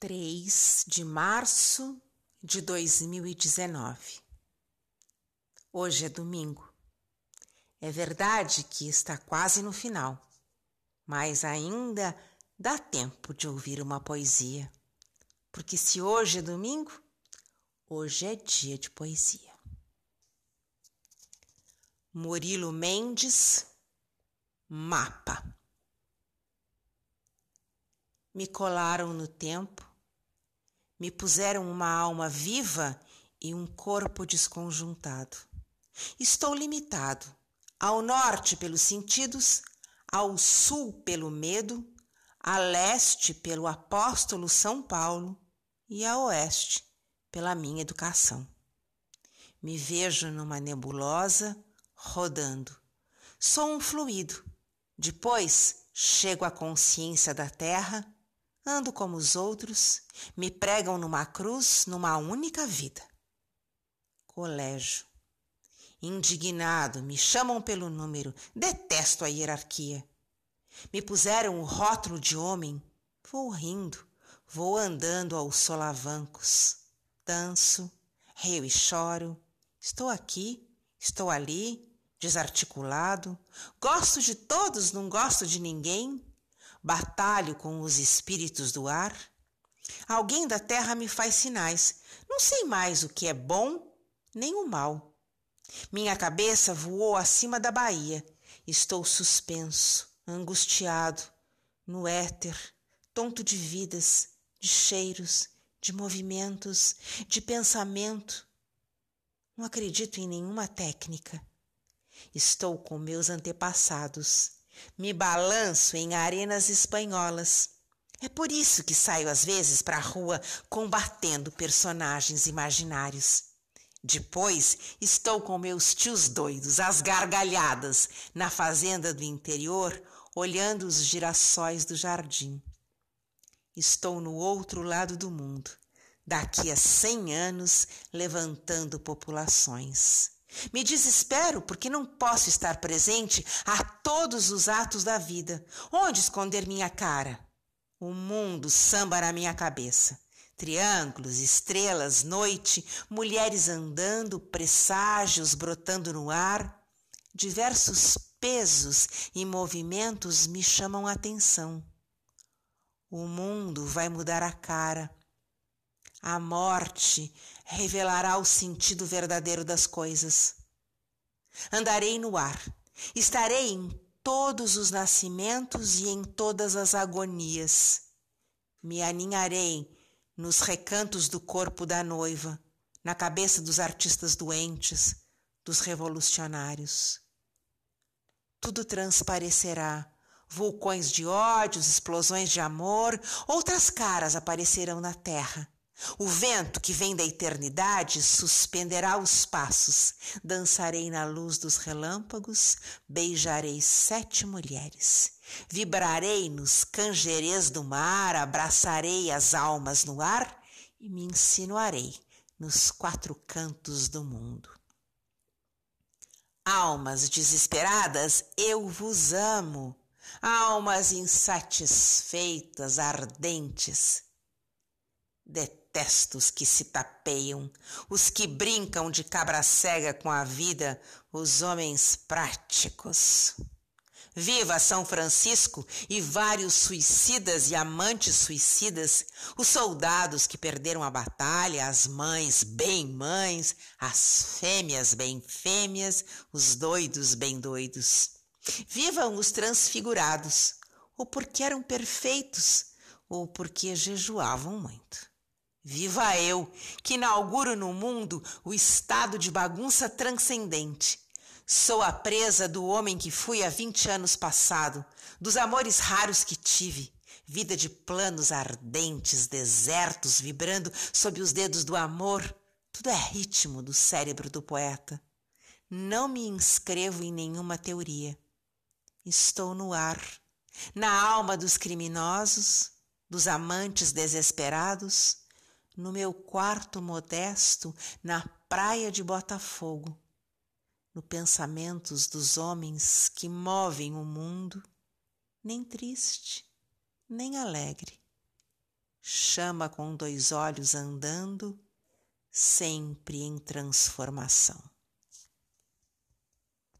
3 de março de 2019. Hoje é domingo. É verdade que está quase no final, mas ainda dá tempo de ouvir uma poesia. Porque se hoje é domingo, hoje é dia de poesia. Murilo Mendes, Mapa. Me colaram no tempo me puseram uma alma viva e um corpo desconjuntado. Estou limitado ao norte pelos sentidos, ao sul pelo medo, a leste pelo apóstolo São Paulo e a oeste pela minha educação. Me vejo numa nebulosa rodando. Sou um fluido. Depois chego à consciência da terra Ando como os outros, me pregam numa cruz, numa única vida. Colégio. Indignado, me chamam pelo número, detesto a hierarquia. Me puseram o rótulo de homem, vou rindo, vou andando aos solavancos. Danço, rio e choro, estou aqui, estou ali, desarticulado, gosto de todos, não gosto de ninguém, batalho com os espíritos do ar. Alguém da terra me faz sinais. Não sei mais o que é bom nem o mal. Minha cabeça voou acima da Bahia. Estou suspenso, angustiado, no éter, tonto de vidas, de cheiros, de movimentos, de pensamento. Não acredito em nenhuma técnica. Estou com meus antepassados me balanço em arenas espanholas. É por isso que saio às vezes para a rua combatendo personagens imaginários. Depois estou com meus tios doidos, às gargalhadas, na fazenda do interior, olhando os girassóis do jardim. Estou no outro lado do mundo, daqui a cem anos, levantando populações. Me desespero porque não posso estar presente a todos os atos da vida. Onde esconder minha cara? O mundo samba na minha cabeça. Triângulos, estrelas, noite, mulheres andando, presságios brotando no ar. Diversos pesos e movimentos me chamam a atenção. O mundo vai mudar a cara a morte revelará o sentido verdadeiro das coisas. Andarei no ar, estarei em todos os nascimentos e em todas as agonias. Me aninharei nos recantos do corpo da noiva, na cabeça dos artistas doentes, dos revolucionários. Tudo transparecerá. Vulcões de ódios, explosões de amor, outras caras aparecerão na terra o vento que vem da eternidade suspenderá os passos, dançarei na luz dos relâmpagos, beijarei sete mulheres, vibrarei nos canjerês do mar, abraçarei as almas no ar e me insinuarei nos quatro cantos do mundo. Almas desesperadas, eu vos amo, almas insatisfeitas, ardentes. Detesto os que se tapeiam, os que brincam de cabra cega com a vida, os homens práticos. Viva São Francisco e vários suicidas e amantes suicidas, os soldados que perderam a batalha, as mães bem mães, as fêmeas bem fêmeas, os doidos bem doidos. Vivam os transfigurados, ou porque eram perfeitos, ou porque jejuavam muito. Viva eu, que inauguro no mundo o estado de bagunça transcendente. Sou a presa do homem que fui há vinte anos passado, dos amores raros que tive, vida de planos ardentes, desertos vibrando sob os dedos do amor. Tudo é ritmo do cérebro do poeta. Não me inscrevo em nenhuma teoria. Estou no ar, na alma dos criminosos, dos amantes desesperados, no meu quarto modesto na praia de Botafogo, no pensamentos dos homens que movem o mundo, nem triste, nem alegre. chama com dois olhos andando, sempre em transformação.